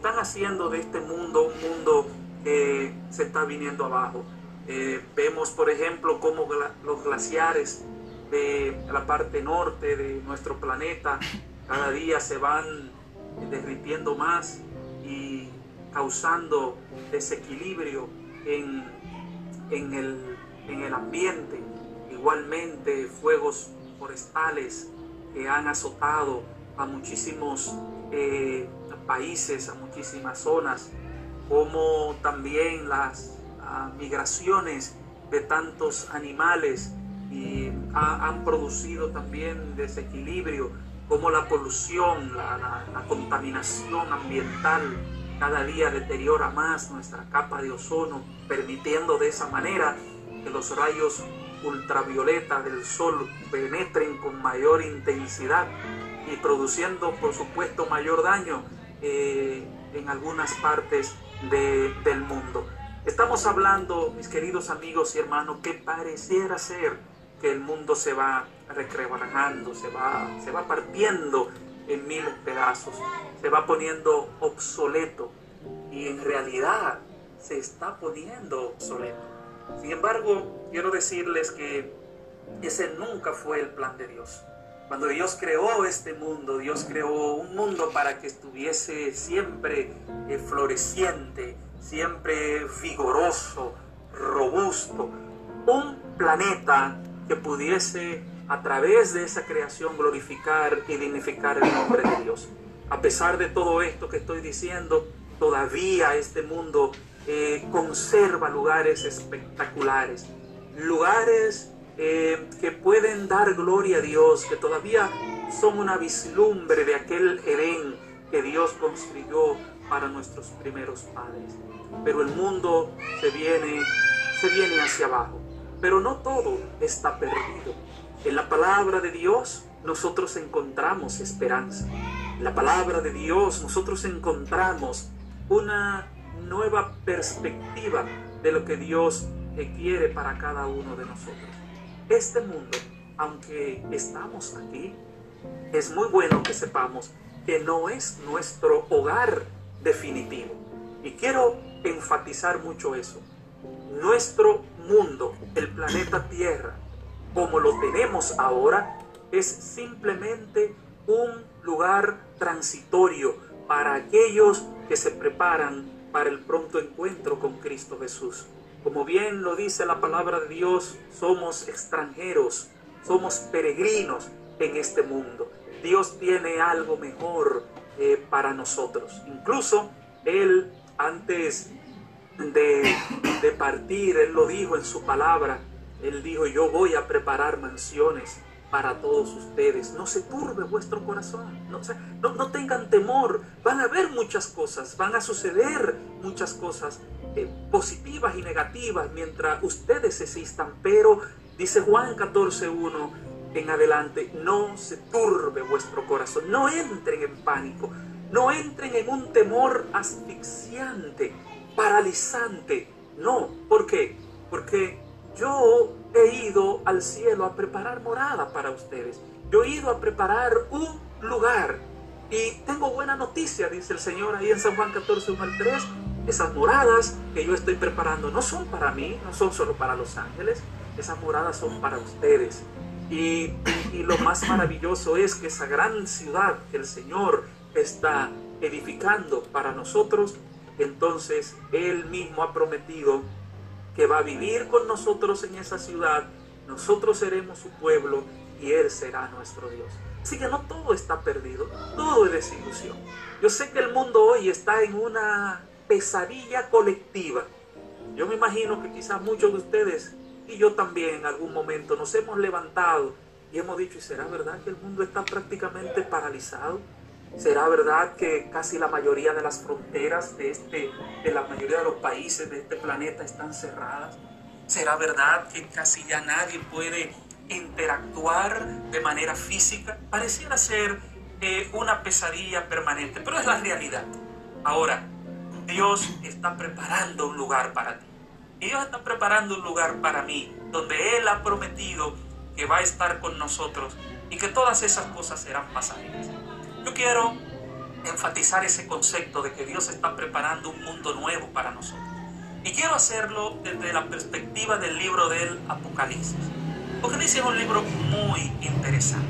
están haciendo de este mundo un mundo que se está viniendo abajo. Eh, vemos, por ejemplo, cómo los glaciares de la parte norte de nuestro planeta cada día se van derritiendo más y causando desequilibrio en, en, el, en el ambiente. Igualmente, fuegos forestales que han azotado a muchísimos eh, países, a muchísimas zonas, como también las ah, migraciones de tantos animales y han producido también desequilibrio, como la polución, la, la contaminación ambiental cada día deteriora más nuestra capa de ozono, permitiendo de esa manera que los rayos ultravioleta del sol penetren con mayor intensidad y produciendo por supuesto mayor daño eh, en algunas partes del mundo. Estamos hablando, mis queridos amigos y hermanos, que pareciera ser que el mundo se va recrebrajando, se va, se va partiendo en mil pedazos, se va poniendo obsoleto y en realidad se está poniendo obsoleto. Sin embargo, quiero decirles que ese nunca fue el plan de Dios. Cuando Dios creó este mundo, Dios creó un mundo para que estuviese siempre eh, floreciente, siempre vigoroso, robusto. Un planeta que pudiese a través de esa creación glorificar y dignificar el nombre de Dios. A pesar de todo esto que estoy diciendo, todavía este mundo eh, conserva lugares espectaculares, lugares eh, que pueden dar gloria a Dios, que todavía son una vislumbre de aquel Edén que Dios construyó para nuestros primeros padres. Pero el mundo se viene, se viene hacia abajo. Pero no todo está perdido. En la palabra de Dios nosotros encontramos esperanza. En la palabra de Dios nosotros encontramos una nueva perspectiva de lo que Dios quiere para cada uno de nosotros. Este mundo, aunque estamos aquí, es muy bueno que sepamos que no es nuestro hogar definitivo. Y quiero enfatizar mucho eso. Nuestro mundo, el planeta Tierra, como lo tenemos ahora, es simplemente un lugar transitorio para aquellos que se preparan para el pronto encuentro con Cristo Jesús. Como bien lo dice la palabra de Dios, somos extranjeros, somos peregrinos en este mundo. Dios tiene algo mejor eh, para nosotros. Incluso Él, antes de, partir, Él lo dijo en su palabra, Él dijo, yo voy a preparar mansiones para todos ustedes. No se turbe vuestro corazón, no, no, no, tengan temor. Van a haber muchas cosas, van a suceder muchas cosas eh, positivas y negativas mientras ustedes existan. Pero, dice Juan 14.1 en adelante, no se turbe vuestro corazón, no entren en pánico, no entren en un temor asfixiante, paralizante. No, ¿por qué? Porque yo he ido al cielo a preparar morada para ustedes. Yo he ido a preparar un lugar. Y tengo buena noticia, dice el Señor ahí en San Juan 14, 1 al 3. Esas moradas que yo estoy preparando no son para mí, no son solo para los ángeles. Esas moradas son para ustedes. Y, lo más maravilloso es que esa gran ciudad que el Señor está edificando para nosotros, entonces Él mismo ha prometido que va a vivir con nosotros en esa ciudad, nosotros seremos su pueblo y Él será nuestro Dios. Así que no todo está perdido, todo es desilusión. Yo sé que el mundo hoy está en una pesadilla colectiva. Yo me imagino que quizás muchos de ustedes y yo también en algún momento nos hemos levantado y hemos dicho, ¿y será verdad que el mundo está prácticamente paralizado? ¿Será verdad que casi la mayoría de las fronteras de, este, de la mayoría de los países de este planeta están cerradas? ¿Será verdad que casi ya nadie puede interactuar de manera física? Pareciera ser eh, una pesadilla permanente, pero es la realidad. Ahora, Dios está preparando un lugar para ti. Dios está preparando un lugar para mí, donde Él ha prometido que va a estar con nosotros y que todas esas cosas serán pasajeras. Yo quiero enfatizar ese concepto de que Dios está preparando un mundo nuevo para nosotros. Y quiero hacerlo desde la perspectiva del libro del Apocalipsis. Apocalipsis es un libro muy interesante.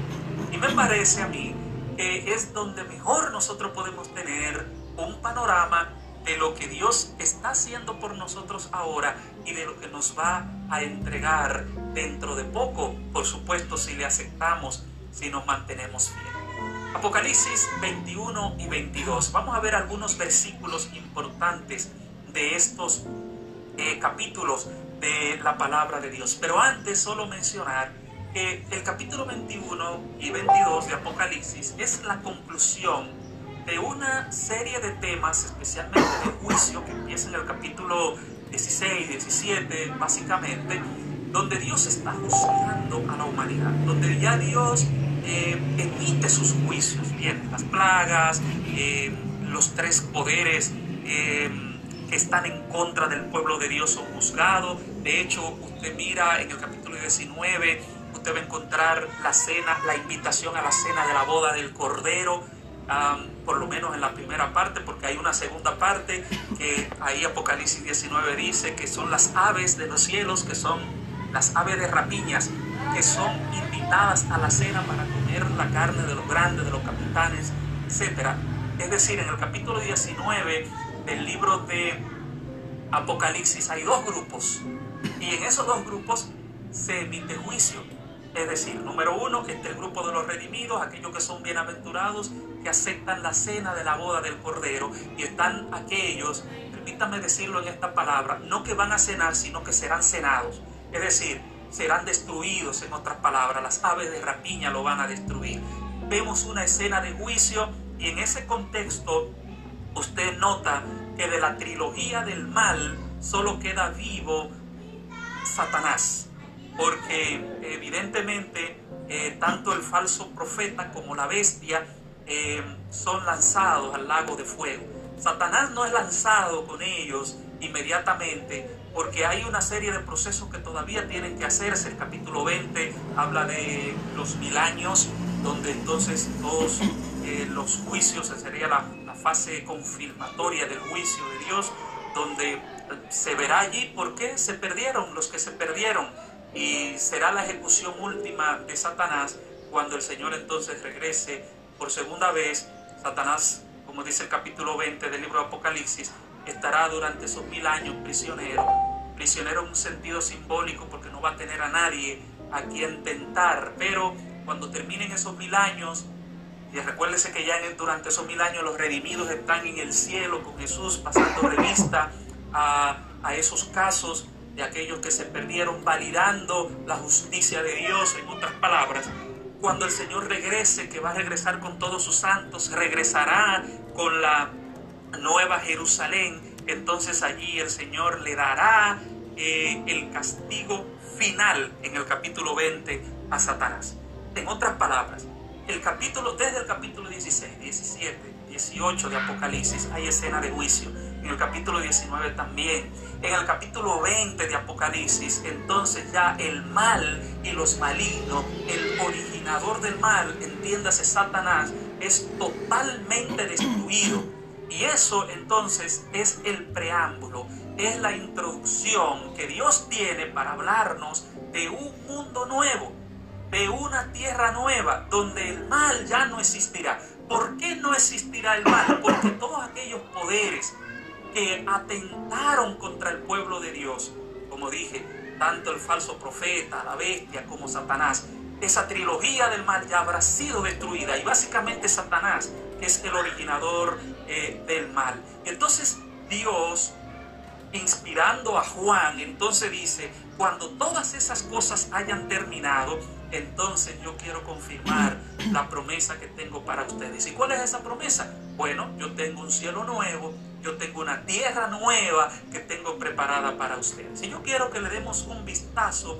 Y me parece a mí que es donde mejor nosotros podemos tener un panorama de lo que Dios está haciendo por nosotros ahora y de lo que nos va a entregar dentro de poco, por supuesto si le aceptamos, si nos mantenemos fieles. Apocalipsis 21 y 22. Vamos a ver algunos versículos importantes de estos eh, capítulos de la palabra de Dios. Pero antes solo mencionar que el capítulo 21 y 22 de Apocalipsis es la conclusión de una serie de temas, especialmente de juicio, que empieza en el capítulo 16, 17, básicamente, donde Dios está juzgando a la humanidad, donde ya Dios eh, emite sus juicios, bien, las plagas, eh, los tres poderes eh, que están en contra del pueblo de Dios son juzgados. De hecho, usted mira en el capítulo 19, usted va a encontrar la cena, la invitación a la cena de la boda del Cordero, por lo menos en la primera parte, porque hay una segunda parte que ahí Apocalipsis 19 dice que son las aves de los cielos, que son las aves de rapiñas, que son invitadas a la cena para comer la carne de los grandes, de los capitanes, etc. Es decir, en el capítulo 19 del libro de Apocalipsis hay dos grupos y en esos dos grupos se emite juicio. Es decir, número uno, está el grupo de los redimidos, aquellos que son bienaventurados, que aceptan la cena de la boda del Cordero, y están aquellos, permítame decirlo en esta palabra, no que van a cenar, sino que serán cenados. Es decir, serán destruidos, en otras palabras, las aves de rapiña lo van a destruir. Vemos una escena de juicio y en ese contexto usted nota que de la trilogía del mal solo queda vivo Satanás, porque evidentemente eh, tanto el falso profeta como la bestia eh, son lanzados al lago de fuego. Satanás no es lanzado con ellos inmediatamente, porque hay una serie de procesos que todavía tienen que hacerse. El capítulo 20 habla de los mil años, donde entonces todos eh, los juicios, sería la, la, fase confirmatoria del juicio de Dios, donde se verá allí por qué se perdieron los que se perdieron y será la ejecución última de Satanás cuando el Señor entonces regrese por segunda vez. Satanás, como dice el capítulo 20 del libro de Apocalipsis, estará durante esos mil años prisionero, prisionero en un sentido simbólico porque no va a tener a nadie a quien tentar, pero cuando terminen esos mil años, y recuérdese que ya durante esos mil años los redimidos están en el cielo con Jesús pasando revista a, a esos casos de aquellos que se perdieron, validando la justicia de Dios, en otras palabras. Cuando el Señor regrese, que va a regresar con todos sus santos, regresará con la Nueva Jerusalén, entonces allí el Señor le dará eh, el castigo final en el capítulo 20 a Satanás. En otras palabras, el capítulo, desde el capítulo 16, 17, 18 de Apocalipsis hay escena de juicio. En el capítulo 19 también. En el capítulo 20 de Apocalipsis, entonces ya el mal y los malignos, el originador del mal, entiéndase Satanás, es totalmente destruido y eso entonces es el preámbulo, es la introducción que Dios tiene para hablarnos de un mundo nuevo, de una tierra nueva, donde el mal ya no existirá. ¿Por qué no existirá el mal? Porque todos aquellos poderes que atentaron contra el pueblo de Dios, como dije, tanto el falso profeta, la bestia, como Satanás, esa trilogía del mal ya habrá sido destruida y básicamente Satanás es el originador eh, del mal. Entonces Dios, inspirando a Juan, entonces dice, cuando todas esas cosas hayan terminado, entonces yo quiero confirmar la promesa que tengo para ustedes. ¿Y cuál es esa promesa? Bueno, yo tengo un cielo nuevo, yo tengo una tierra nueva que tengo preparada para ustedes. Y yo quiero que le demos un vistazo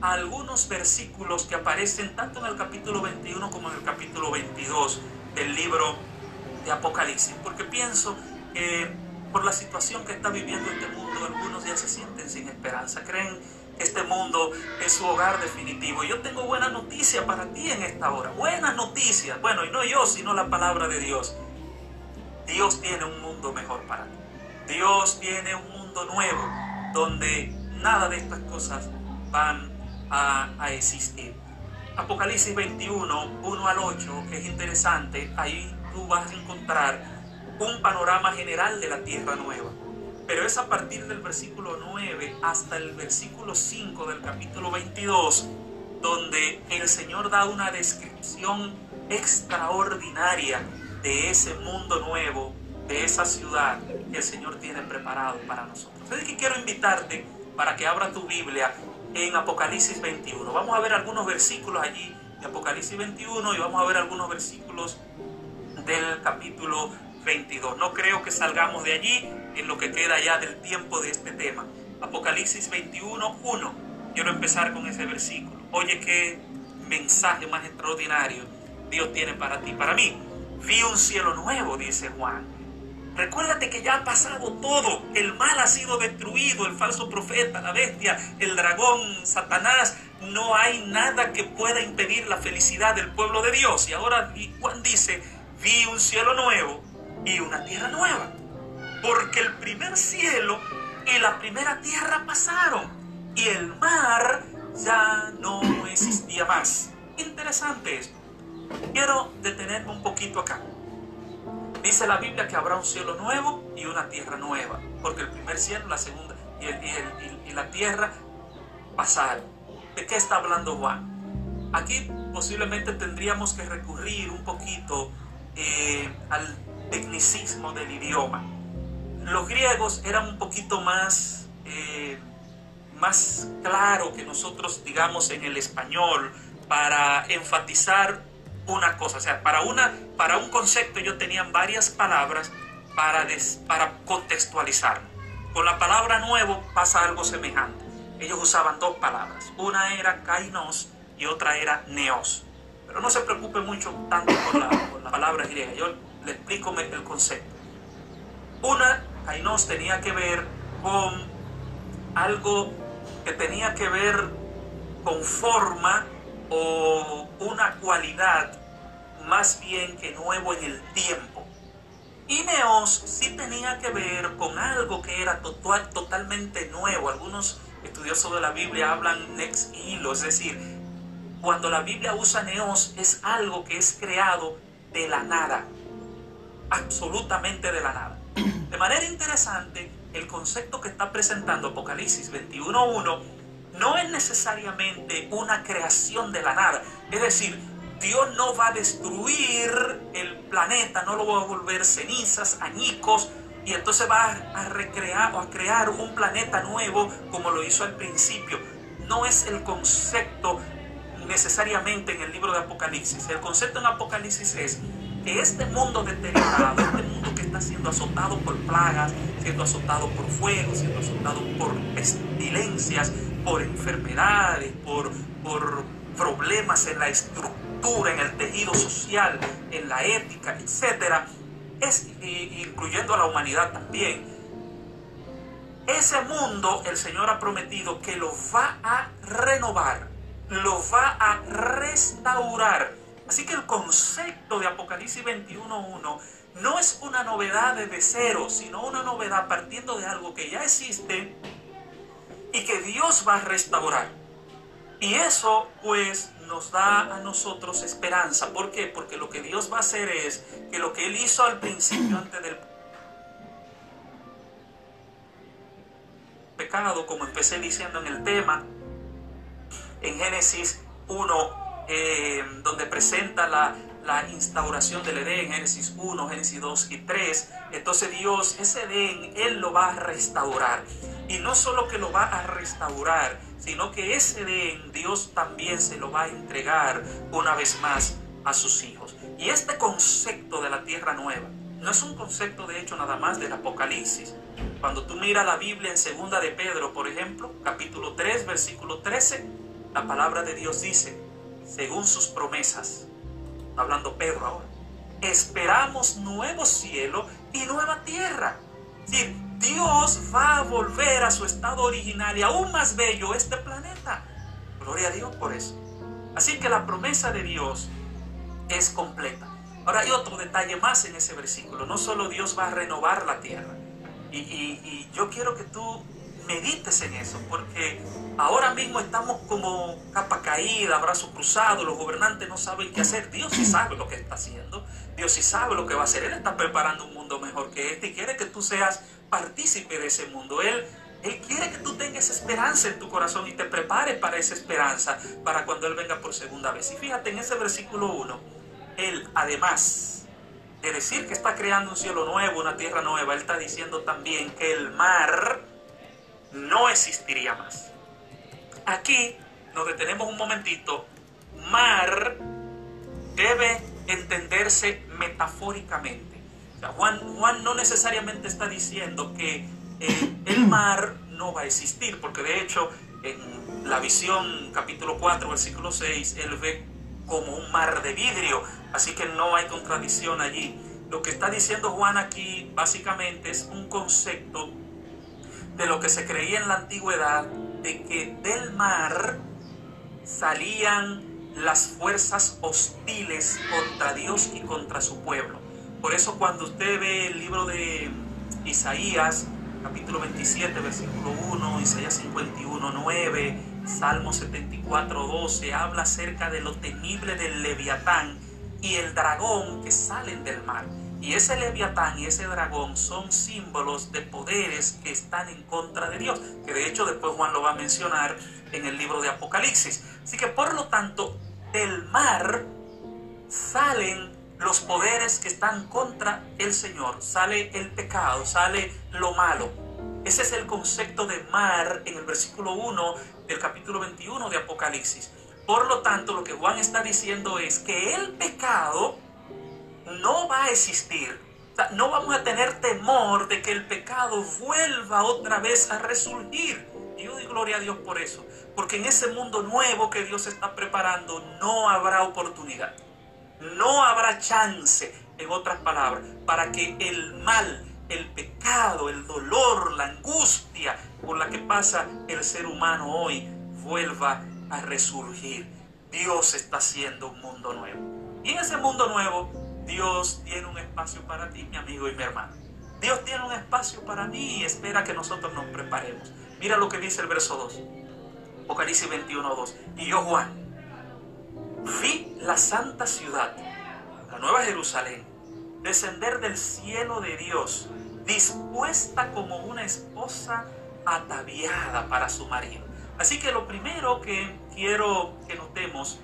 a algunos versículos que aparecen tanto en el capítulo 21 como en el capítulo 22 del libro de Apocalipsis, porque pienso que por la situación que está viviendo este mundo, algunos ya se sienten sin esperanza, creen que este mundo es su hogar definitivo. Yo tengo buena noticia para ti en esta hora, buenas noticias, bueno, y no yo, sino la palabra de Dios. Dios tiene un mundo mejor para ti. Dios tiene un mundo nuevo donde nada de estas cosas van a, existir. Apocalipsis 21, 1 al 8, que es interesante, ahí tú vas a encontrar un panorama general de la tierra nueva. Pero es a partir del versículo 9 hasta el versículo 5 del capítulo 22 donde el Señor da una descripción extraordinaria de ese mundo nuevo, de esa ciudad que el Señor tiene preparado para nosotros. Así que quiero invitarte para que abra tu Biblia en Apocalipsis 21. Vamos a ver algunos versículos allí de Apocalipsis 21 y vamos a ver algunos versículos del capítulo 22. No creo que salgamos de allí en lo que queda ya del tiempo de este tema. Apocalipsis 21, 1. Quiero empezar con ese versículo. Oye, qué mensaje más extraordinario Dios tiene para ti, para mí. Vi un cielo nuevo, dice Juan. Recuérdate que ya ha pasado todo. El mal ha sido destruido, el falso profeta, la bestia, el dragón, Satanás. No hay nada que pueda impedir la felicidad del pueblo de Dios. Y ahora Juan dice, vi un cielo nuevo y una tierra nueva. Porque el primer cielo y la primera tierra pasaron y el mar ya no existía más. Interesante esto. Quiero detenerme un poquito acá. Dice la Biblia que habrá un cielo nuevo y una tierra nueva, porque el primer cielo, la segunda y, la tierra pasaron. ¿De qué está hablando Juan? Aquí posiblemente tendríamos que recurrir un poquito eh, al tecnicismo del idioma. Los griegos eran un poquito más, eh, más claro que nosotros, digamos, en el español, para enfatizar una cosa. O sea, para, una, para un concepto ellos tenían varias palabras para, para contextualizar. Con la palabra nuevo pasa algo semejante. Ellos usaban dos palabras. Una era kainos y otra era neos. Pero no se preocupe mucho tanto la, la palabra griega. Yo le explico el concepto. Una, kainos, tenía que ver con algo que tenía que ver con forma o una cualidad más bien que nuevo en el tiempo. Y Neos sí tenía que ver con algo que era total, totalmente nuevo. Algunos estudiosos de la Biblia hablan nex hilo, es decir, cuando la Biblia usa Neos es algo que es creado de la nada, absolutamente de la nada. De manera interesante, el concepto que está presentando Apocalipsis 21.1 no es necesariamente una creación de la nada. Es decir, Dios no va a destruir el planeta, no lo va a volver cenizas, añicos, y entonces va a recrear o a crear un planeta nuevo como lo hizo al principio. No es el concepto necesariamente en el libro de Apocalipsis. El concepto en Apocalipsis es que este mundo deteriorado, este mundo que está siendo azotado por plagas, siendo azotado por fuego, siendo azotado por pestilencias, por enfermedades, por, por problemas en la estructura, en el tejido social, en la ética, etcétera, es, incluyendo a la humanidad también. Ese mundo el Señor ha prometido que lo va a renovar, lo va a restaurar. Así que el concepto de Apocalipsis 21.1 no es una novedad de cero, sino una novedad partiendo de algo que ya existe y que Dios va a restaurar. Y eso pues nos da a nosotros esperanza. ¿Por qué? Porque lo que Dios va a hacer es que lo que Él hizo al principio antes del pecado, como empecé diciendo en el tema, en Génesis 1, eh, donde presenta la, la instauración del Edén, Génesis 1, Génesis 2 y 3. Entonces Dios, ese Edén, Él lo va a restaurar. Y no solo que lo va a restaurar, sino que ese Edén Dios también se lo va a entregar una vez más a sus hijos. Y este concepto de la tierra nueva no es un concepto de hecho nada más del Apocalipsis. Cuando tú miras la Biblia en segunda de Pedro, por ejemplo, capítulo 3, versículo 13, la palabra de Dios dice, según sus promesas, hablando Pedro ahora, esperamos nuevo cielo y nueva tierra. Es decir, Dios va a volver a su estado original y aún más bello este planeta. Gloria a Dios por eso. Así que la promesa de Dios es completa. Ahora hay otro detalle más en ese versículo. No solo Dios va a renovar la tierra. Y, y yo quiero que tú medites en eso, porque ahora mismo estamos como capa caída, brazo cruzado, los gobernantes no saben qué hacer. Dios sí sabe lo que está haciendo, Dios sí sabe lo que va a hacer. Él está preparando un mundo mejor que este y quiere que tú seas partícipe de ese mundo. Él, él quiere que tú tengas esperanza en tu corazón y te prepares para esa esperanza, para cuando Él venga por segunda vez. Y fíjate en ese versículo 1, Él además de decir que está creando un cielo nuevo, una tierra nueva, Él está diciendo también que el mar no existiría más. Aquí nos detenemos un momentito. Mar debe entenderse metafóricamente. Juan, no necesariamente está diciendo que eh, el mar no va a existir, porque de hecho en la visión capítulo 4, versículo 6, él ve como un mar de vidrio, así que no hay contradicción allí. Lo que está diciendo Juan aquí básicamente es un concepto de lo que se creía en la antigüedad, de que del mar salían las fuerzas hostiles contra Dios y contra su pueblo. Por eso cuando usted ve el libro de Isaías, capítulo 27, versículo 1, Isaías 51, 9, Salmo 74, 12, habla acerca de lo temible del leviatán y el dragón que salen del mar. Y ese leviatán y ese dragón son símbolos de poderes que están en contra de Dios, que de hecho después Juan lo va a mencionar en el libro de Apocalipsis. Así que por lo tanto, del mar salen los poderes que están contra el Señor, sale el pecado, sale lo malo. Ese es el concepto de mar en el versículo 1 del capítulo 21 de Apocalipsis. Por lo tanto, lo que Juan está diciendo es que el pecado no va a existir. no vamos a tener temor de que el pecado vuelva otra vez a resurgir. Y yo doy gloria a Dios por eso. Porque en ese mundo nuevo que Dios está preparando no habrá oportunidad. No habrá chance, en otras palabras, para que el mal, el pecado, el dolor, la angustia por la que pasa el ser humano hoy vuelva a resurgir. Dios está haciendo un mundo nuevo. Y en ese mundo nuevo Dios tiene un espacio para ti, mi amigo y mi hermano. Dios tiene un espacio para mí y espera que nosotros nos preparemos. Mira lo que dice el verso 2. Apocalipsis 21, 2. Y yo, Juan, vi la santa ciudad, la nueva Jerusalén, descender del cielo de Dios, dispuesta como una esposa ataviada para su marido. Así que lo primero que quiero que notemos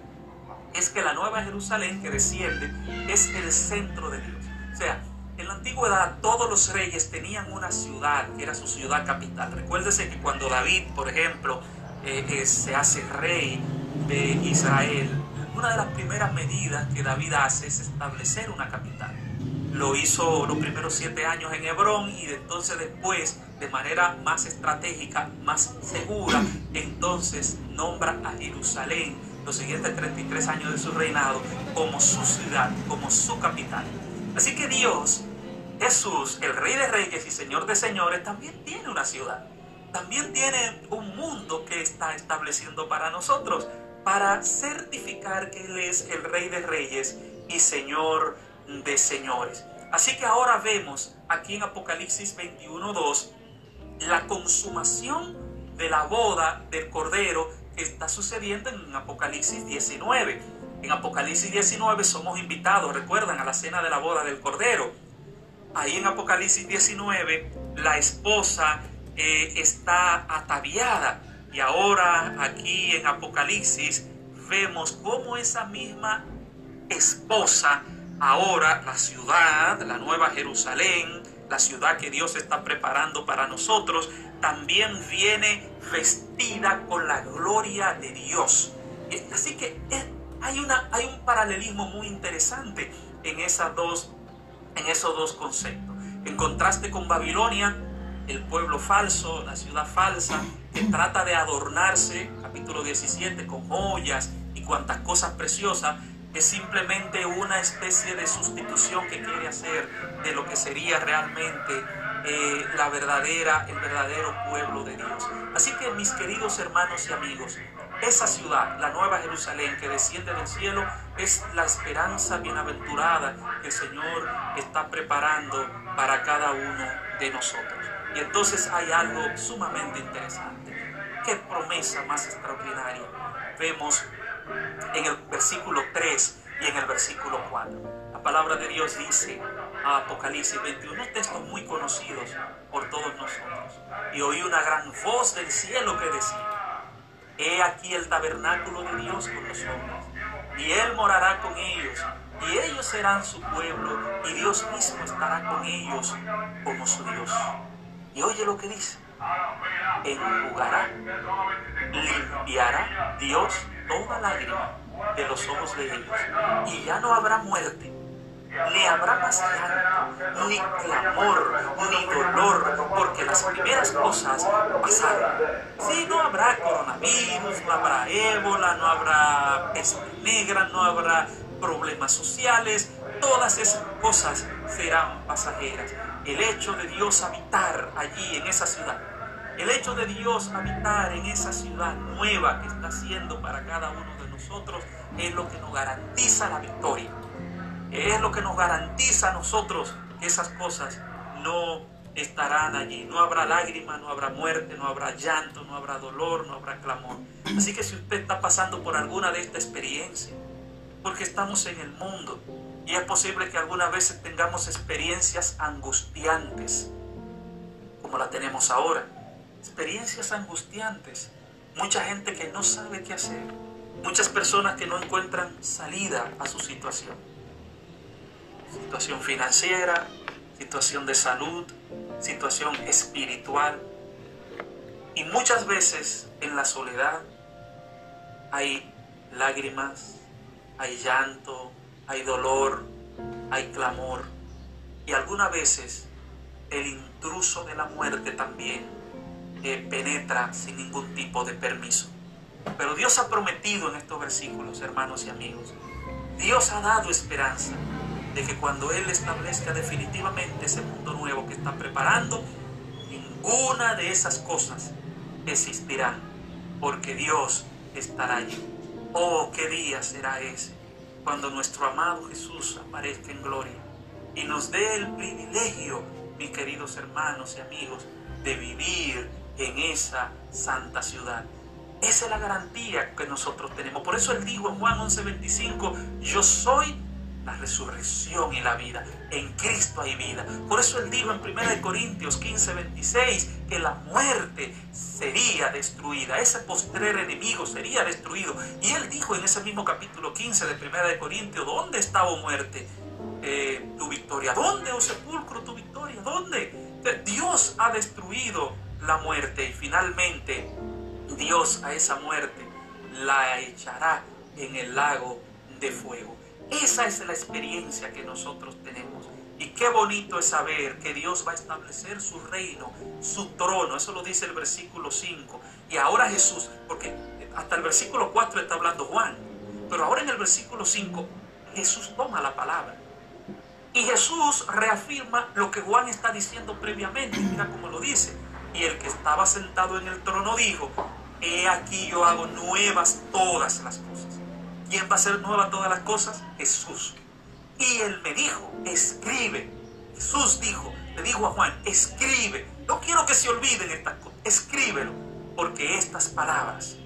es que la nueva Jerusalén que desciende es el centro de Dios. O sea, en la antigüedad todos los reyes tenían una ciudad que era su ciudad capital. Recuérdese que cuando David, por ejemplo, eh, eh, se hace rey de Israel, una de las primeras medidas que David hace es establecer una capital. Lo hizo los primeros siete años en Hebrón y entonces después, de manera más estratégica, más segura, entonces nombra a Jerusalén los siguientes 33 años de su reinado como su ciudad, como su capital. Así que Dios, Jesús, el Rey de Reyes y Señor de Señores, también tiene una ciudad. También tiene un mundo que está estableciendo para nosotros, para certificar que Él es el Rey de Reyes y Señor de Señores. Así que ahora vemos aquí en Apocalipsis 21.2 la consumación de la boda del Cordero está sucediendo en Apocalipsis 19. En Apocalipsis 19 somos invitados, recuerdan, a la cena de la boda del Cordero. Ahí en Apocalipsis 19 la esposa eh, está ataviada y ahora aquí en Apocalipsis vemos cómo esa misma esposa, ahora la ciudad, la nueva Jerusalén, la ciudad que Dios está preparando para nosotros, también viene vestida con la gloria de Dios. Así que hay, una, hay un paralelismo muy interesante en, esas dos, en esos dos conceptos. En contraste con Babilonia, el pueblo falso, la ciudad falsa, que trata de adornarse, capítulo 17, con joyas y cuantas cosas preciosas, es simplemente una especie de sustitución que quiere hacer de lo que sería realmente eh, la verdadera, el verdadero pueblo de Dios. Así que mis queridos hermanos y amigos, esa ciudad, la Nueva Jerusalén que desciende del cielo, es la esperanza bienaventurada que el Señor está preparando para cada uno de nosotros. Y entonces hay algo sumamente interesante. Qué promesa más extraordinaria vemos en el versículo 3 y en el versículo 4. La palabra de Dios dice a Apocalipsis 21, textos muy conocidos por todos nosotros. Y oí una gran voz del cielo que decía, He aquí el tabernáculo de Dios con los hombres, y Él morará con ellos, y ellos serán su pueblo, y Dios mismo estará con ellos como su Dios. Y oye lo que dice, enjugará, limpiará Dios toda lágrima de los ojos de ellos, y ya no habrá muerte, ni habrá más llanto, ni clamor, ni dolor, porque las primeras cosas pasaron. Sí, no habrá coronavirus, no habrá ébola, no habrá peste negra, no habrá problemas sociales, todas esas cosas serán pasajeras. El hecho de Dios habitar allí en esa ciudad, el hecho de Dios habitar en esa ciudad nueva que está haciendo para cada uno de nosotros es lo que nos garantiza la victoria. Es lo que nos garantiza a nosotros que esas cosas no estarán allí. No habrá lágrima, no habrá muerte, no habrá llanto, no habrá dolor, no habrá clamor. Así que si usted está pasando por alguna de estas experiencias, porque estamos en el mundo y es posible que algunas veces tengamos experiencias angustiantes, como la tenemos ahora. Experiencias angustiantes. Mucha gente que no sabe qué hacer. Muchas personas que no encuentran salida a su situación situación financiera, situación de salud, situación espiritual. Y muchas veces en la soledad hay lágrimas, hay llanto, hay dolor, hay clamor. Y algunas veces el intruso de la muerte también eh, penetra sin ningún tipo de permiso. Pero Dios ha prometido en estos versículos, hermanos y amigos, Dios ha dado esperanza de que cuando Él establezca definitivamente ese mundo nuevo que está preparando, ninguna de esas cosas existirá, porque Dios estará allí. Oh, qué día será ese, cuando nuestro amado Jesús aparezca en gloria y nos dé el privilegio, mis queridos hermanos y amigos, de vivir en esa santa ciudad. Esa es la garantía que nosotros tenemos. Por eso Él dijo en Juan 11:25, yo soy la resurrección y la vida. En Cristo hay vida. Por eso él dijo en 1 Corintios 15, 26 que la muerte sería destruida. Ese postrer enemigo sería destruido. Y él dijo en ese mismo capítulo 15 de 1 Corintios, ¿dónde está, oh muerte, eh, tu victoria? ¿Dónde, oh sepulcro, tu victoria? ¿Dónde? Dios ha destruido la muerte y finalmente Dios a esa muerte la echará en el lago de fuego. Esa es la experiencia que nosotros tenemos. Y qué bonito es saber que Dios va a establecer su reino, su trono. Eso lo dice el versículo 5. Y ahora Jesús, porque hasta el versículo 4 está hablando Juan. Pero ahora en el versículo 5 Jesús toma la palabra. Y Jesús reafirma lo que Juan está diciendo previamente. Mira cómo lo dice. Y el que estaba sentado en el trono dijo, he aquí yo hago nuevas todas las cosas. ¿Quién va a hacer nueva todas las cosas? Jesús. Y él me dijo, escribe. Jesús dijo, le dijo a Juan, escribe. No quiero que se olviden estas cosas, escríbelo, porque estas palabras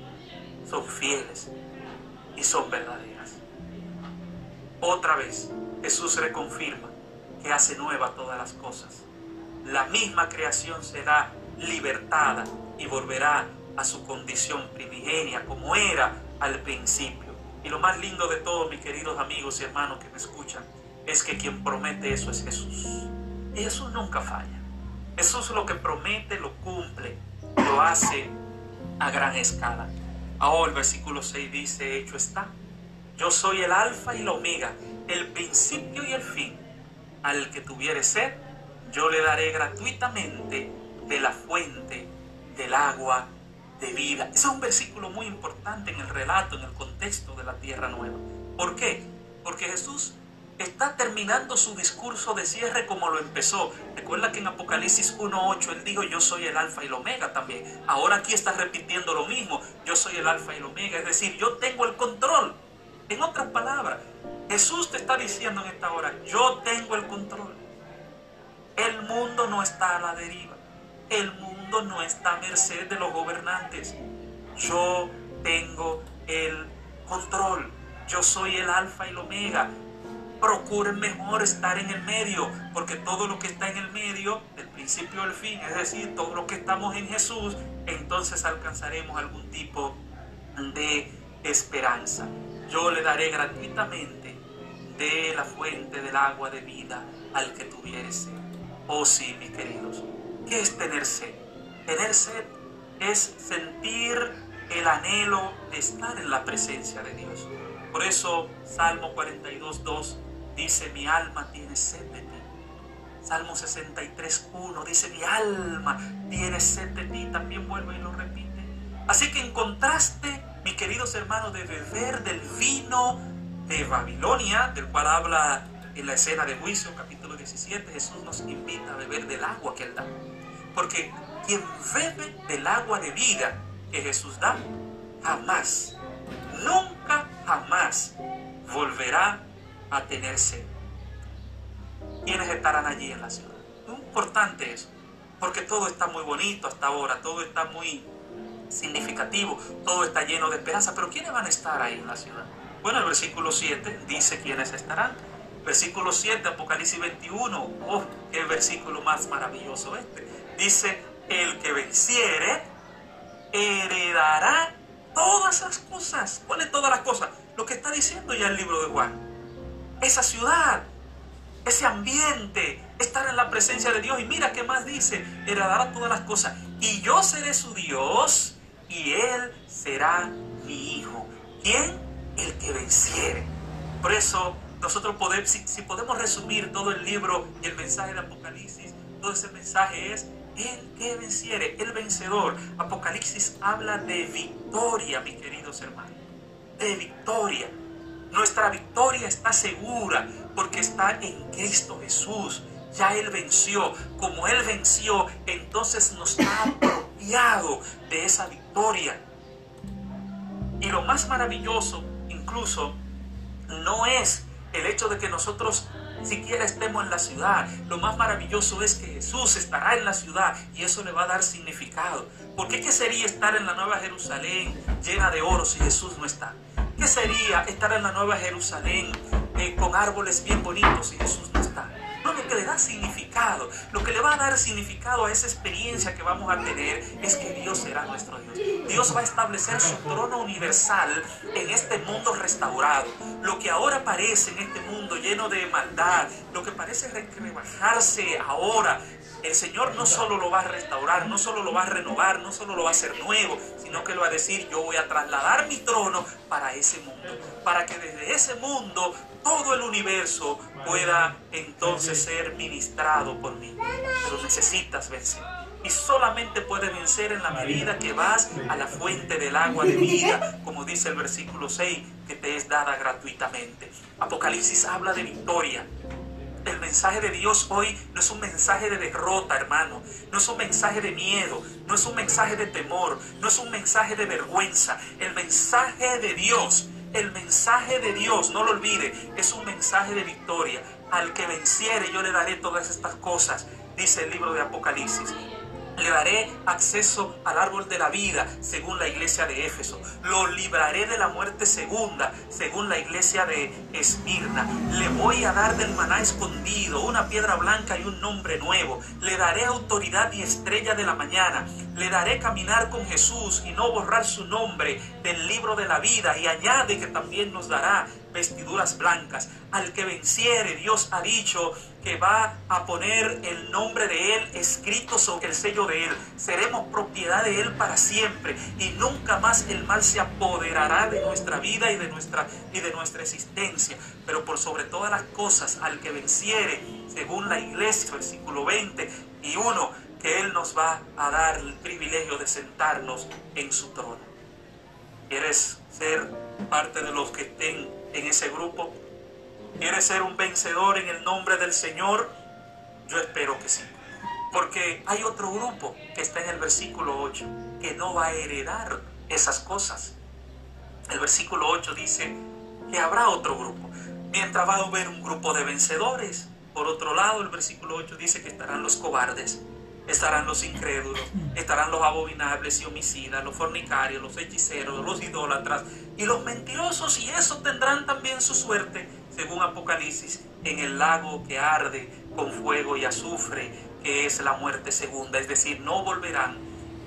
son fieles y son verdaderas. Otra vez, Jesús reconfirma que hace nueva todas las cosas. La misma creación será libertada y volverá a su condición primigenia como era al principio. Y lo más lindo de todo, mis queridos amigos y hermanos que me escuchan, es que quien promete eso es Jesús. Y Jesús nunca falla. Jesús lo que promete lo cumple, lo hace a gran escala. Ahora el versículo 6 dice, hecho está. Yo soy el alfa y la omega, el principio y el fin. Al que tuviere sed, yo le daré gratuitamente de la fuente del agua de vida. Ese es un versículo muy importante en el relato, en el contexto de la tierra nueva. ¿Por qué? Porque Jesús está terminando su discurso de cierre como lo empezó. Recuerda que en Apocalipsis 1.8 él dijo, yo soy el alfa y el omega también. Ahora aquí está repitiendo lo mismo, yo soy el alfa y el omega. Es decir, yo tengo el control. En otras palabras, Jesús te está diciendo en esta hora, yo tengo el control. El mundo no está a la deriva. El mundo no está a merced de los gobernantes. Yo tengo el control. Yo soy el alfa y el omega. Procuren mejor estar en el medio, porque todo lo que está en el medio, el principio al fin, es decir, todo lo que estamos en Jesús, entonces alcanzaremos algún tipo de esperanza. Yo le daré gratuitamente de la fuente del agua de vida al que tuviere sed. Oh sí, mis queridos, ¿qué es tener sed? Tener sed es sentir el anhelo de estar en la presencia de Dios. Por eso Salmo 42, 2 dice, mi alma tiene sed de ti. Salmo 63, 1 dice, mi alma tiene sed de ti. También vuelve y lo repite. Así que en contraste, mis queridos hermanos, de beber del vino de Babilonia, del cual habla en la escena de juicio, capítulo 17, Jesús nos invita a beber del agua que Él da. Porque quien bebe del agua de vida que Jesús da, jamás, nunca jamás volverá a tener sed. ¿Quiénes estarán allí en la ciudad? Muy importante eso, porque todo está muy bonito hasta ahora, todo está muy significativo, todo está lleno de esperanza, pero ¿quiénes van a estar ahí en la ciudad? Bueno, el versículo 7 dice quiénes estarán. Versículo 7, Apocalipsis 21. ¡Oh, qué versículo más maravilloso este! Dice, el que venciere heredará todas las cosas. ¿Cuáles todas las cosas? Lo que está diciendo ya el libro de Juan. Esa ciudad, ese ambiente, estar en la presencia de Dios. Y mira qué más dice, heredará todas las cosas. Y yo seré su Dios y él será mi hijo. ¿Quién? el que venciere. Por eso nosotros podemos, si, podemos resumir todo el libro y el mensaje de Apocalipsis, todo ese mensaje es el que venciere, el vencedor. Apocalipsis habla de victoria, mis queridos hermanos, de victoria. Nuestra victoria está segura porque está en Cristo Jesús. Ya Él venció. Como Él venció, entonces nos ha apropiado de esa victoria. Y lo más maravilloso incluso no es el hecho de que nosotros siquiera estemos en la ciudad. Lo más maravilloso es que Jesús estará en la ciudad y eso le va a dar significado. ¿Por qué qué sería estar en la Nueva Jerusalén llena de oro si Jesús no está? ¿Qué sería estar en la Nueva Jerusalén eh, con árboles bien bonitos si Jesús no está? No, lo que le da significado, lo que le va a dar significado a esa experiencia que vamos a tener es que Dios será nuestro Dios. Dios va a establecer su trono universal en este mundo restaurado. Lo que ahora parece en este mundo lleno de maldad, lo que parece rebajarse ahora, el Señor no solo lo va a restaurar, no solo lo va a renovar, no solo lo va a hacer nuevo, sino que lo va a decir, yo voy a trasladar mi trono para ese mundo, para que desde ese mundo todo el universo pueda entonces ser ministrado por mí. Pero necesitas vencer. Y solamente puedes vencer en la medida que vas a la fuente del agua de vida, como dice el versículo 6, que te es dada gratuitamente. Apocalipsis habla de victoria, el mensaje de Dios hoy no es un mensaje de derrota, hermano. No es un mensaje de miedo. No es un mensaje de temor. No es un mensaje de vergüenza. El mensaje de Dios, el mensaje de Dios, no lo olvide, es un mensaje de victoria. Al que venciere yo le daré todas estas cosas, dice el libro de Apocalipsis. Le daré acceso al árbol de la vida, según la iglesia de Éfeso. Lo libraré de la muerte segunda, según la iglesia de Esmirna. Le voy a dar del maná escondido, una piedra blanca y un nombre nuevo. Le daré autoridad y estrella de la mañana. Le daré caminar con Jesús y no borrar su nombre del libro de la vida. Y añade que también nos dará vestiduras blancas. Al que venciere, Dios ha dicho que va a poner el nombre de Él escrito sobre el sello de Él. Seremos propiedad de Él para siempre y nunca más el mal se apoderará de nuestra vida y de nuestra, y de nuestra existencia. Pero por sobre todas las cosas, al que venciere, según la iglesia, versículo 20 y 1, que Él nos va a dar el privilegio de sentarnos en su trono. ¿Quieres ser parte de los que estén en ese grupo? ¿Quieres ser un vencedor en el nombre del Señor? Yo espero que sí. Porque hay otro grupo que está en el versículo 8 que no va a heredar esas cosas. El versículo 8 dice, que habrá otro grupo. Mientras va a haber un grupo de vencedores. Por otro lado, el versículo 8 dice que estarán los cobardes, estarán los incrédulos, estarán los abominables y homicidas, los fornicarios, los hechiceros, los idólatras y los mentirosos, y eso tendrán también su suerte, según Apocalipsis, en el lago que arde con fuego y azufre, que es la muerte segunda, es decir, no volverán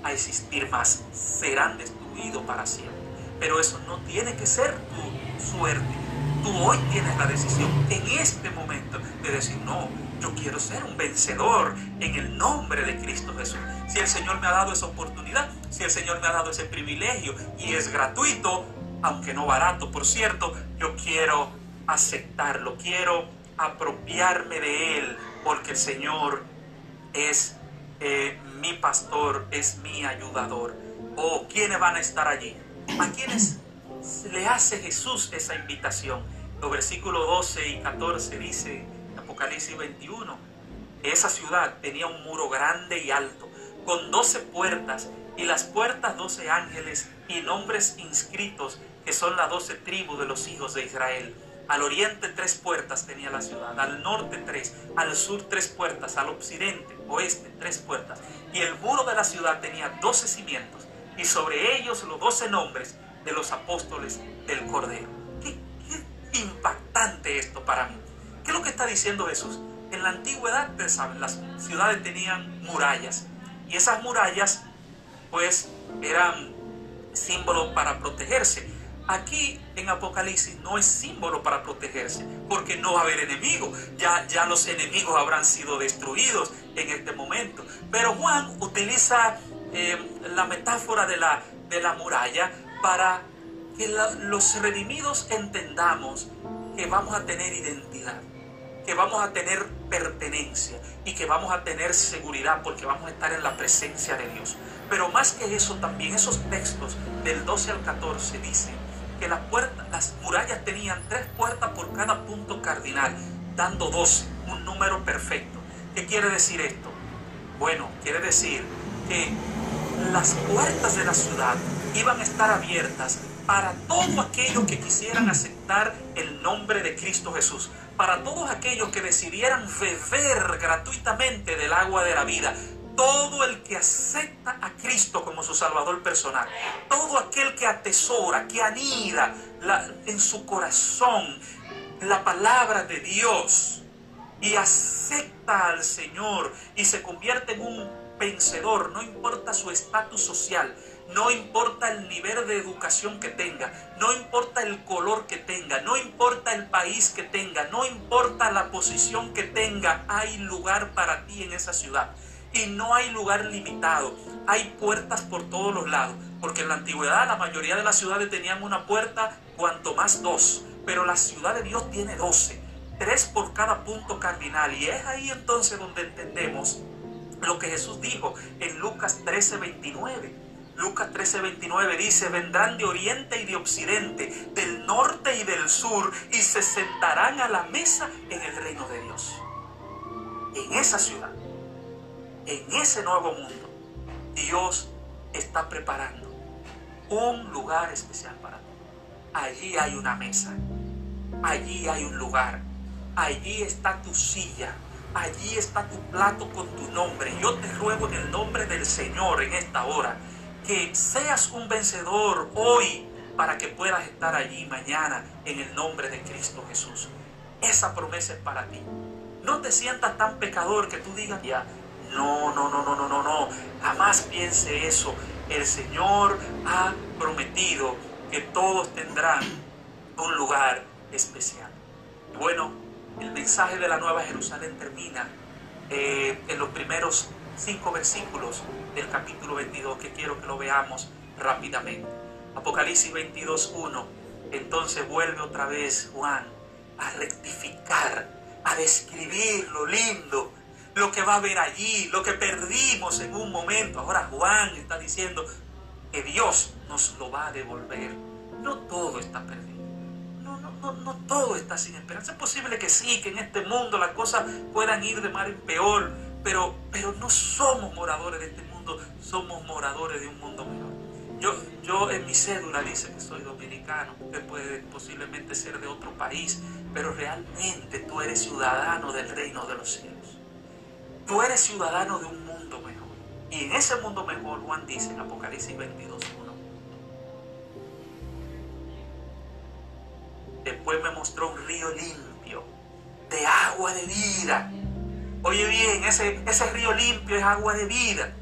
a existir más, serán destruidos para siempre. Pero eso no tiene que ser tu suerte. Tú hoy tienes la decisión en este momento de decir, no, yo quiero ser un vencedor en el nombre de Cristo Jesús. Si el Señor me ha dado esa oportunidad, si el Señor me ha dado ese privilegio y es gratuito, aunque no barato, por cierto, yo quiero aceptarlo, quiero apropiarme de él, porque el Señor es eh, mi pastor, es mi ayudador. ¿O oh, quiénes van a estar allí? ¿A quiénes le hace Jesús esa invitación? Los versículos 12 y 14 dice, Apocalipsis 21, esa ciudad tenía un muro grande y alto, con 12 puertas, y las puertas 12 ángeles y nombres inscritos, que son las 12 tribus de los hijos de Israel. Al oriente tres puertas tenía la ciudad, al norte tres, al sur tres puertas, al occidente, oeste tres puertas. Y el muro de la ciudad tenía doce cimientos y sobre ellos los doce nombres de los apóstoles del Cordero. Qué, impactante esto para mí. ¿Qué es lo que está diciendo Jesús? En la antigüedad, saben, las ciudades tenían murallas y esas murallas pues eran símbolos para protegerse. Aquí en Apocalipsis no es símbolo para protegerse, porque no va a haber enemigos. Ya, ya los enemigos habrán sido destruidos en este momento. Pero Juan utiliza eh, la metáfora de la, de la muralla para que los redimidos entendamos que vamos a tener identidad, que vamos a tener pertenencia y que vamos a tener seguridad porque vamos a estar en la presencia de Dios. Pero más que eso también esos textos del 12 al 14 dicen que las, puertas, las murallas tenían tres puertas por cada punto cardinal, dando 12, un número perfecto. ¿Qué quiere decir esto? Bueno, quiere decir que las puertas de la ciudad iban a estar abiertas para todos aquellos que quisieran aceptar el nombre de Cristo Jesús, para todos aquellos que decidieran beber gratuitamente del agua de la vida, todo el que acepta a Cristo como su Salvador personal, todo aquel que atesora, que anida en su corazón la palabra de Dios y acepta al Señor y se convierte en un vencedor, no importa su estatus social, no importa el nivel de educación que tenga, no importa el color que tenga, no importa el país que tenga, no importa la posición que tenga, hay lugar para ti en esa ciudad y no hay lugar limitado. Hay puertas por todos los lados, porque en la antigüedad la mayoría de las ciudades tenían una puerta, cuanto más dos, pero la ciudad de Dios tiene doce, tres por cada punto cardinal. Y es ahí entonces donde entendemos lo que Jesús dijo en Lucas 13:29. Lucas 13:29 dice, vendrán de oriente y de occidente, del norte y del sur, y se sentarán a la mesa en el reino de Dios. En esa ciudad en ese nuevo mundo, Dios está preparando un lugar especial para ti. Allí hay una mesa, allí hay un lugar, allí está tu silla, allí está tu plato con tu nombre. Yo te ruego en el nombre del Señor en esta hora que seas un vencedor hoy para que puedas estar allí mañana en el nombre de Cristo Jesús. Esa promesa es para ti. No te sientas tan pecador que tú digas, ya, no, no, no, no, no, no, no. Jamás piense eso. El Señor ha prometido que todos tendrán un lugar especial. Bueno, el mensaje de la Nueva Jerusalén termina eh, en los primeros cinco versículos del capítulo 22, que quiero que lo veamos rápidamente. Apocalipsis 22, 1. Entonces vuelve otra vez Juan a rectificar, a describir lo lindo lo que va a haber allí, lo que perdimos en un momento. Ahora Juan está diciendo que Dios nos lo va a devolver. No todo está perdido. No, no, no, no todo está sin esperanza. Es posible que sí, que en este mundo las cosas puedan ir de mal en peor, pero, pero no somos moradores de este mundo, somos moradores de un mundo mejor. yo, yo en mi cédula dice que soy dominicano, que puede posiblemente ser de otro país, pero realmente tú eres ciudadano del reino de los cielos. Tú eres ciudadano de un mundo mejor. Y en ese mundo mejor, Juan dice en Apocalipsis 22, Después me mostró un río limpio de agua de vida. Oye bien, ese, ese río limpio es agua de vida,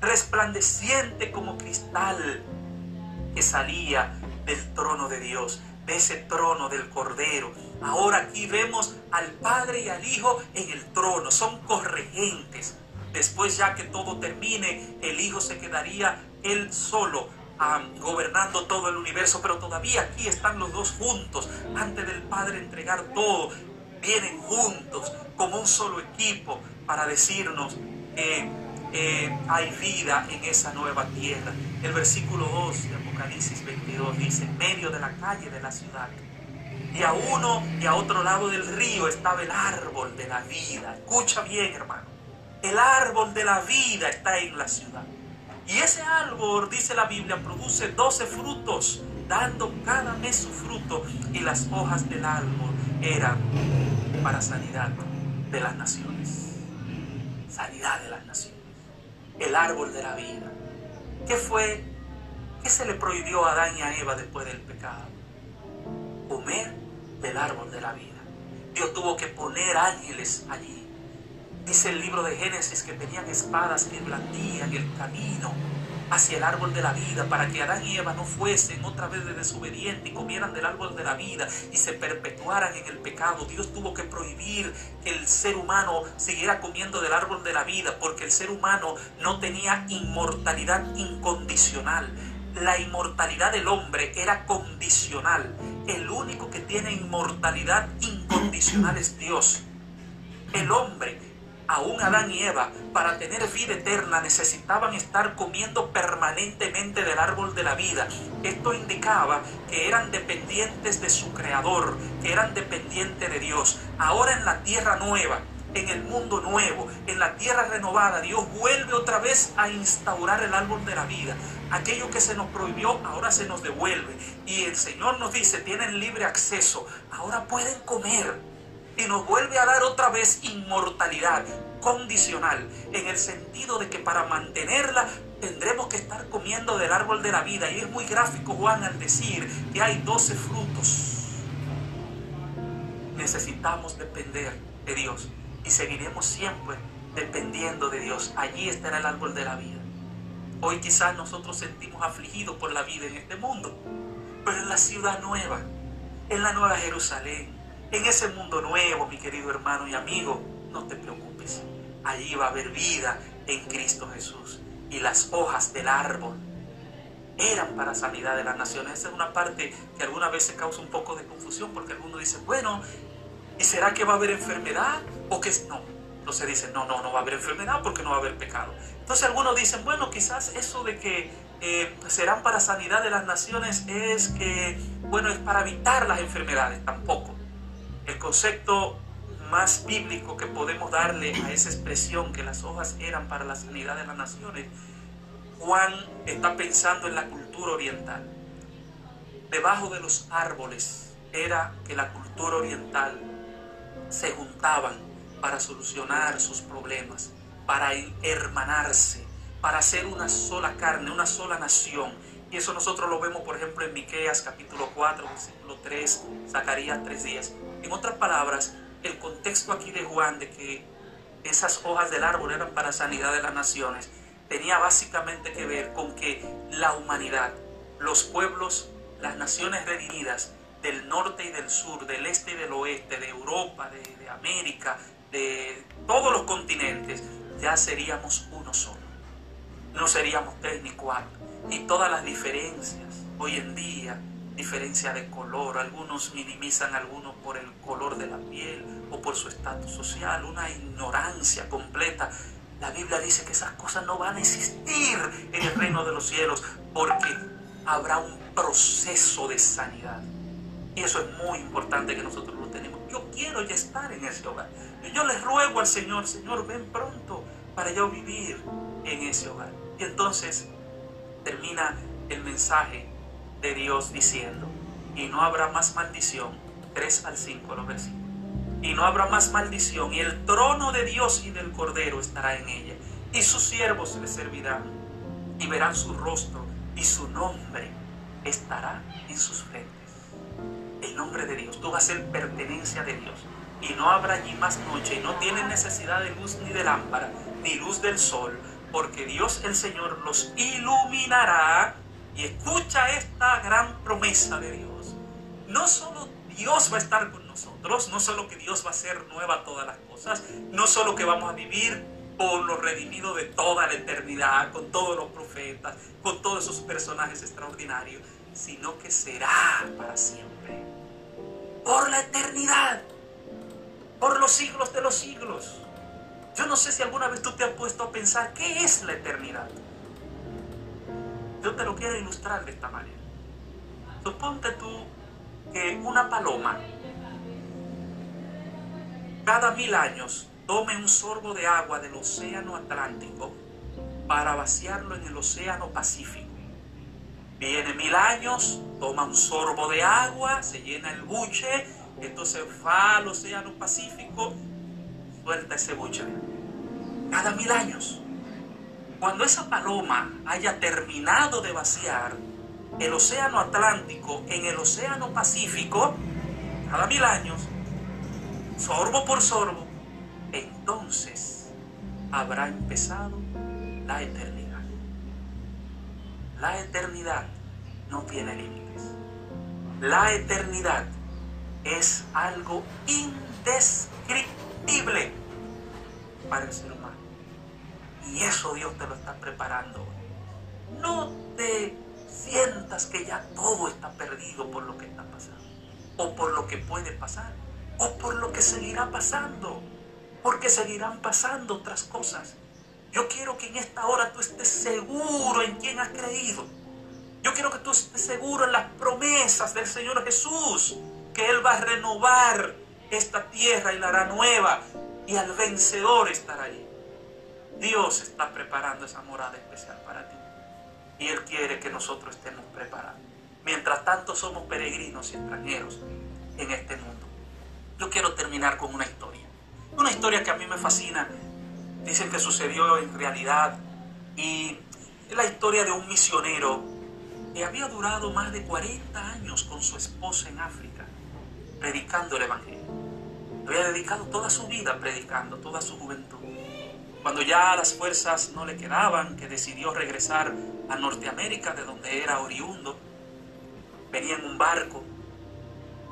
resplandeciente como cristal que salía del trono de Dios, de ese trono del Cordero. Ahora aquí vemos al Padre y al Hijo en el trono, son corregentes. Después ya que todo termine, el Hijo se quedaría él solo gobernando todo el universo, pero todavía aquí están los dos juntos, antes del Padre entregar todo, vienen juntos como un solo equipo para decirnos que hay vida en esa nueva tierra. El versículo 2 de Apocalipsis 22 dice, en medio de la calle de la ciudad, y a uno y a otro lado del río estaba el árbol de la vida. Escucha bien, hermano. El árbol de la vida está en la ciudad. Y ese árbol, dice la Biblia, produce doce frutos, dando cada mes su fruto. Y las hojas del árbol eran para sanidad de las naciones. Sanidad de las naciones. El árbol de la vida. ¿Qué fue? ¿Qué se le prohibió a Adán y Eva después del pecado? Comer del árbol de la vida. Dios tuvo que poner ángeles allí Dice el libro de Génesis que tenían espadas que blandían el camino hacia el árbol de la vida para que Adán y Eva no fuesen otra vez de desobedientes y comieran del árbol de la vida y se perpetuaran en el pecado. Dios tuvo que prohibir que el ser humano siguiera comiendo del árbol de la vida porque el ser humano no tenía inmortalidad incondicional. La inmortalidad del hombre era condicional. El único que tiene inmortalidad incondicional es Dios. El hombre aún Adán y Eva, para tener vida eterna, necesitaban estar comiendo permanentemente del árbol de la vida. Esto indicaba que eran dependientes de su Creador, que eran dependientes de Dios. Ahora en la tierra nueva, en el mundo nuevo, en la tierra renovada, Dios vuelve otra vez a instaurar el árbol de la vida. Aquello que se nos prohibió, ahora se nos devuelve. Y el Señor nos dice, tienen libre acceso, ahora pueden comer y nos vuelve a dar otra vez inmortalidad condicional, en el sentido de que para mantenerla tendremos que estar comiendo del árbol de la vida. Y es muy gráfico Juan al decir que hay 12 frutos. Necesitamos depender de Dios y seguiremos siempre dependiendo de Dios. Allí estará el árbol de la vida. Hoy quizás nosotros sentimos afligidos por la vida en este mundo, pero en la ciudad nueva, en la nueva Jerusalén, en ese mundo nuevo, mi querido hermano y amigo, no te preocupes. Allí va a haber vida en Cristo Jesús. Y las hojas del árbol eran para sanidad de las naciones. Esa es una parte que algunas veces causa un poco de confusión porque algunos dicen, bueno, ¿y será que va a haber enfermedad? O que no. Entonces dicen, no, no, no va a haber enfermedad porque no va a haber pecado. Entonces algunos dicen, bueno, quizás eso de que eh, serán para sanidad de las naciones es que, bueno, es para evitar las enfermedades. Tampoco. El concepto más bíblico que podemos darle a esa expresión que las hojas eran para la sanidad de las naciones, Juan está pensando en la cultura oriental. Debajo de los árboles era que la cultura oriental se juntaban para solucionar sus problemas, para hermanarse, para ser una sola carne, una sola nación. Y eso nosotros lo vemos, por ejemplo, en Miqueas capítulo 4, versículo 3, Zacarías 3 días. En otras palabras, el contexto aquí de Juan de que esas hojas del árbol eran para sanidad de las naciones, tenía básicamente que ver con que la humanidad, los pueblos, las naciones redimidas del norte y del sur, del este y del oeste, de Europa, de, de América, de todos los continentes, ya seríamos uno solo. No seríamos tres ni cuatro. Y todas las diferencias hoy en día diferencia de color, algunos minimizan algunos por el color de la piel o por su estatus social, una ignorancia completa. La Biblia dice que esas cosas no van a existir en el reino de los cielos porque habrá un proceso de sanidad. Y eso es muy importante que nosotros lo tenemos. Yo quiero ya estar en ese hogar. Yo les ruego al Señor, Señor, ven pronto para yo vivir en ese hogar. Y entonces termina el mensaje de Dios diciendo, y no habrá más maldición, 3 al 5 los versículos, y no habrá más maldición, y el trono de Dios y del Cordero estará en ella, y sus siervos le servirán, y verán su rostro, y su nombre estará en sus frentes. El nombre de Dios, tú vas a ser pertenencia de Dios y no habrá allí más noche y no tienen necesidad de luz ni de lámpara ni luz del sol, porque Dios el Señor los iluminará y escucha esta gran promesa de Dios. No solo Dios va a estar con nosotros, no solo que Dios va a hacer nueva todas las cosas, no solo que vamos a vivir por los redimidos de toda la eternidad, con todos los profetas, con todos esos personajes extraordinarios, sino que será para siempre, por la eternidad por los siglos de los siglos. Yo no sé si alguna vez tú te has puesto a pensar qué es la eternidad. Yo te lo quiero ilustrar de esta manera. Suponte tú que una paloma cada mil años tome un sorbo de agua del océano Atlántico para vaciarlo en el océano Pacífico. Viene mil años, toma un sorbo de agua, se llena el buche entonces va al Océano Pacífico, suelta ese buche. Cada mil años. Cuando esa paloma haya terminado de vaciar el Océano Atlántico en el Océano Pacífico, cada mil años, sorbo por sorbo, entonces habrá empezado la eternidad. La eternidad no tiene límites. La eternidad es algo indescriptible para el ser humano. Y eso Dios te lo está preparando. No te sientas que ya todo está perdido por lo que está pasando, o por lo que puede pasar, o por lo que seguirá pasando, porque seguirán pasando otras cosas. Yo quiero que en esta hora tú estés seguro en quien has creído. Yo quiero que tú estés seguro en las promesas del Señor Jesús que Él va a renovar esta tierra y la hará nueva y al vencedor estará allí. Dios está preparando esa morada especial y Él quiere que nosotros estemos preparados. Mientras tanto somos peregrinos y extranjeros en este mundo. Yo quiero terminar con una historia. Una historia que a mí me fascina. Dicen que sucedió en realidad y es la historia de un misionero que había durado más de 40 años con su esposa en África predicando el Evangelio. Había dedicado toda su vida predicando, toda su juventud. Cuando ya las fuerzas no le quedaban, que decidió regresar a Norteamérica, de donde era oriundo, venía en un barco.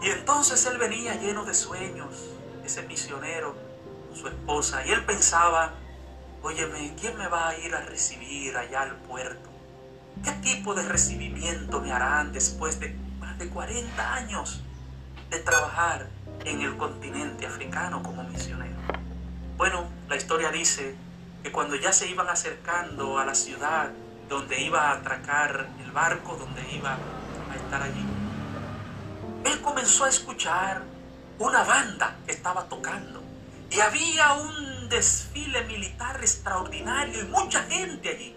Y entonces él venía lleno de sueños, ese misionero, su esposa, y él pensaba, óyeme, ¿quién me va a ir a recibir allá al puerto? ¿Qué tipo de recibimiento me harán después de más de 40 años? de trabajar en el continente africano como misionero. Bueno, la historia dice que cuando ya se iban acercando a la ciudad donde iba a atracar el barco, donde iba a estar allí, él comenzó a escuchar una banda que estaba tocando y había un desfile militar extraordinario y mucha gente allí.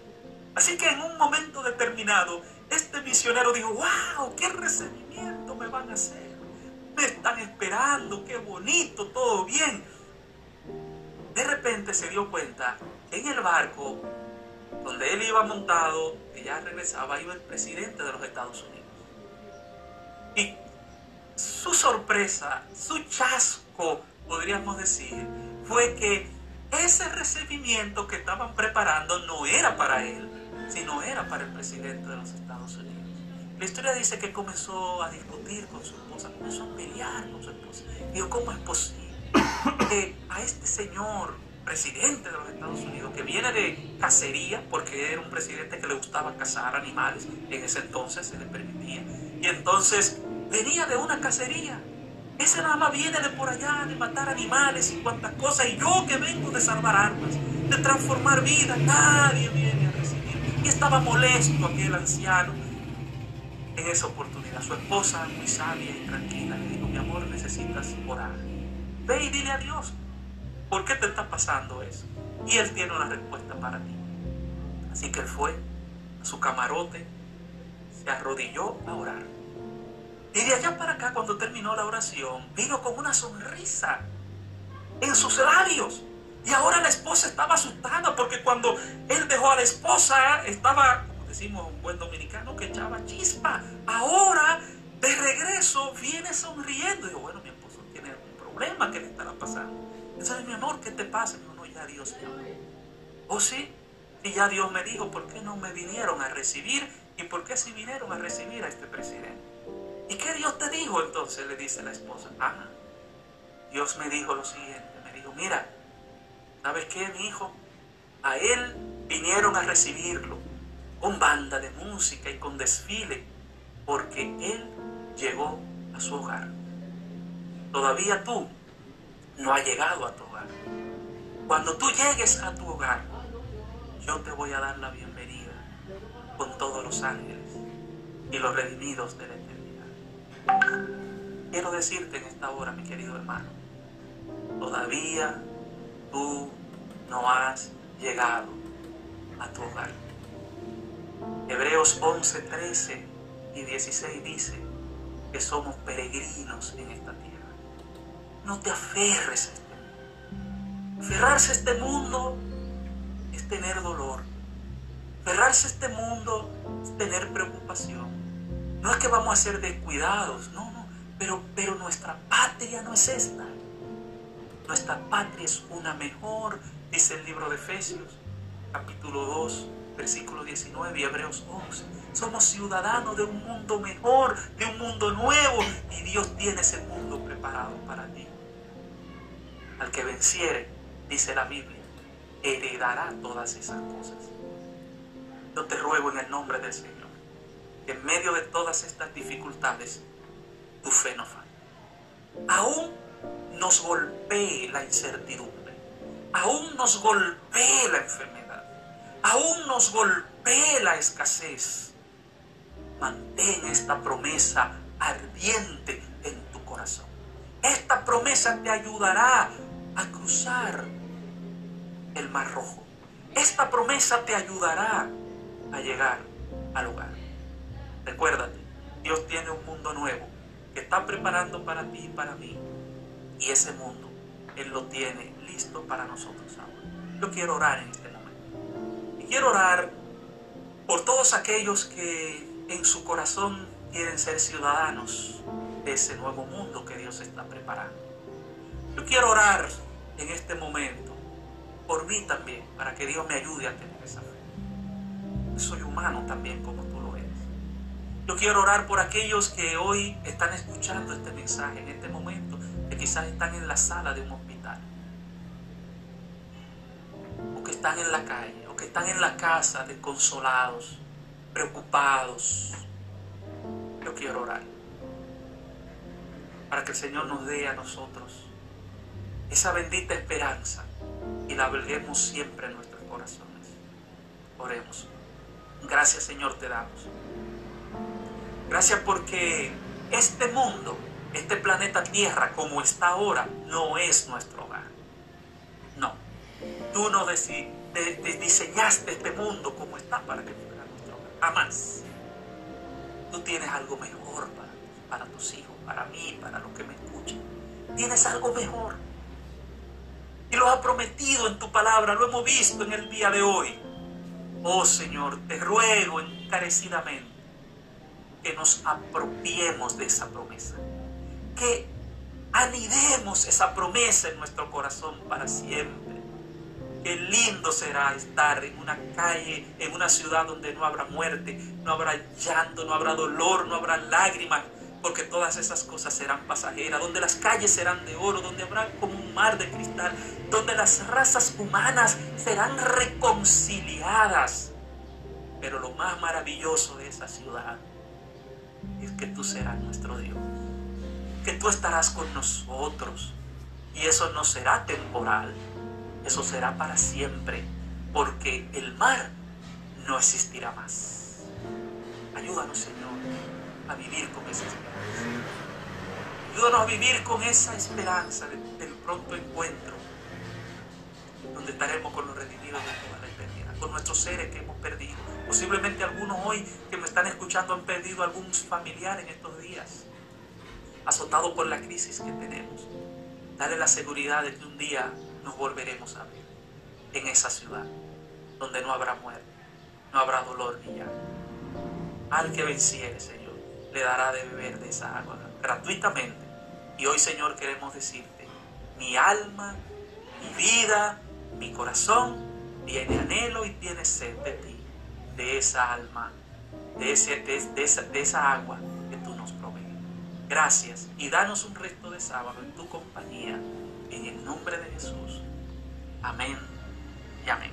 Así que en un momento determinado, este misionero dijo, wow, qué recibimiento me van a hacer me están esperando, qué bonito, todo bien. De repente se dio cuenta en el barco donde él iba montado, ya regresaba, iba el presidente de los Estados Unidos. Y su sorpresa, su chasco, podríamos decir, fue que ese recibimiento que estaban preparando no era para él, sino era para el presidente de los Estados Unidos. La historia dice que comenzó a discutir con su esposa, comenzó a pelear con su esposa. Dijo, ¿cómo es posible que a este señor, presidente de los Estados Unidos, que viene de cacería, porque era un presidente que le gustaba cazar animales, en ese entonces se le permitía, y entonces venía de una cacería. Ese nada viene de por allá, de matar animales y cuantas cosas, y yo que vengo de salvar armas, de transformar vidas, nadie viene a recibir. Y estaba molesto aquel anciano en esa oportunidad. Su esposa, muy sabia y tranquila, le dijo, mi amor, necesitas orar. Ve y dile a Dios, ¿por qué te está pasando eso? Y Él tiene una respuesta para ti. Así que él fue a su camarote, se arrodilló a orar. Y de allá para acá, cuando terminó la oración, vino con una sonrisa en sus labios. Y ahora la esposa estaba asustada porque cuando él dejó a la esposa, estaba, como decimos un buen dominicano, que echaba chispa. Ahora, de regreso, viene sonriendo. Y digo, bueno, mi esposo tiene algún problema que le estará pasando. Entonces, mi amor, ¿qué te pasa? Y no, ya Dios me ¿Oh sí? Y ya Dios me dijo, ¿por qué no me vinieron a recibir? ¿Y por qué si vinieron a recibir a este presidente? ¿Y qué Dios te dijo entonces? Le dice la esposa. Ah, Dios me dijo lo siguiente. Me dijo, mira, ¿sabes qué, mi hijo? A él vinieron a recibirlo con banda de música y con desfile, porque él llegó a su hogar. Todavía tú no has llegado a tu hogar. Cuando tú llegues a tu hogar, yo te voy a dar la bienvenida con todos los ángeles y los redimidos de la eternidad. Quiero decirte en esta hora, mi querido hermano, todavía tú no has llegado a tu hogar. Hebreos 11, 13 y 16 dice que somos peregrinos en esta tierra. No te aferres a este mundo. Aferrarse a este mundo es tener dolor. Aferrarse a este mundo es tener preocupación. No es que vamos a ser descuidados, no, no. Pero, pero nuestra patria no es esta. Nuestra patria es una mejor, dice el libro de Efesios, capítulo 2, versículo 19 y Hebreos 11. Somos ciudadanos de un mundo mejor, de un mundo nuevo, y Dios tiene ese mundo preparado para ti. Al que venciere, dice la Biblia, heredará todas esas cosas. Yo te ruego en el nombre del Señor, que en medio de todas estas dificultades, tu fe no falle. Aún nos golpee la incertidumbre, aún nos golpee la enfermedad, aún nos golpee la escasez. Mantén esta promesa ardiente en tu corazón. Esta promesa te ayudará a cruzar el mar rojo. Esta promesa te ayudará a llegar al hogar. Recuérdate, Dios tiene un mundo nuevo que está preparando para ti y para mí. Y ese mundo, Él lo tiene listo para nosotros ahora. Yo quiero orar en este momento. Y quiero orar por todos aquellos que en su corazón quieren ser ciudadanos de ese nuevo mundo que Dios está preparando. Yo quiero orar en este momento por mí también, para que Dios me ayude a tener esa fe. Soy humano también como tú lo eres. Yo quiero orar por aquellos que hoy están escuchando este mensaje en este momento, que quizás están en la sala de un hospital, o que están en la calle, o que están en la casa desconsolados, preocupados. Yo quiero orar para que el Señor nos dé a nosotros esa bendita esperanza y la alberguemos siempre en nuestros corazones. Oremos. Gracias Señor te damos. Gracias porque este mundo, este planeta Tierra como está ahora, no es nuestro hogar. No. Tú no diseñaste este mundo como está para que fuera nuestro hogar. Jamás. Tú tienes algo mejor para, para tus hijos, para mí, para los que me escuchan. Tienes algo mejor. Y lo has prometido en tu palabra, lo hemos visto en el día de hoy. Oh Señor, te ruego encarecidamente que nos apropiemos de esa promesa. Que anidemos esa promesa en nuestro corazón para siempre. Qué lindo será estar en una calle, en una ciudad donde no habrá muerte, no habrá llanto, no habrá dolor, no habrá lágrimas, porque todas esas cosas serán pasajeras, donde las calles serán de oro, donde habrá como un mar de cristal, donde las razas humanas serán reconciliadas. Pero lo más maravilloso de esa ciudad es que tú serás nuestro Dios, que tú estarás con nosotros y eso no será temporal, eso será para siempre, porque el mar no existirá más. Ayúdanos, Señor, a vivir con esa esperanza. Ayúdanos a vivir con esa esperanza del pronto encuentro, donde estaremos con los redimidos de toda la eternidad. por nuestros seres que hemos perdido. Posiblemente algunos hoy que me están escuchando han perdido algún familiar en estos días, azotado por la crisis que tenemos. Dale la seguridad de que un día nos volveremos a ver en esa ciudad, donde no habrá muerte, no habrá dolor ni llanto. Al que venciere, Señor, le dará de beber de esa agua gratuitamente. Y hoy, Señor, queremos decirte, mi alma, mi vida, mi corazón tiene anhelo y tiene sed de ti, de esa alma, de, ese, de, esa, de esa agua que tú nos provees. Gracias y danos un resto de sábado en tu compañía, en el nombre de Jesús. Amén y amén.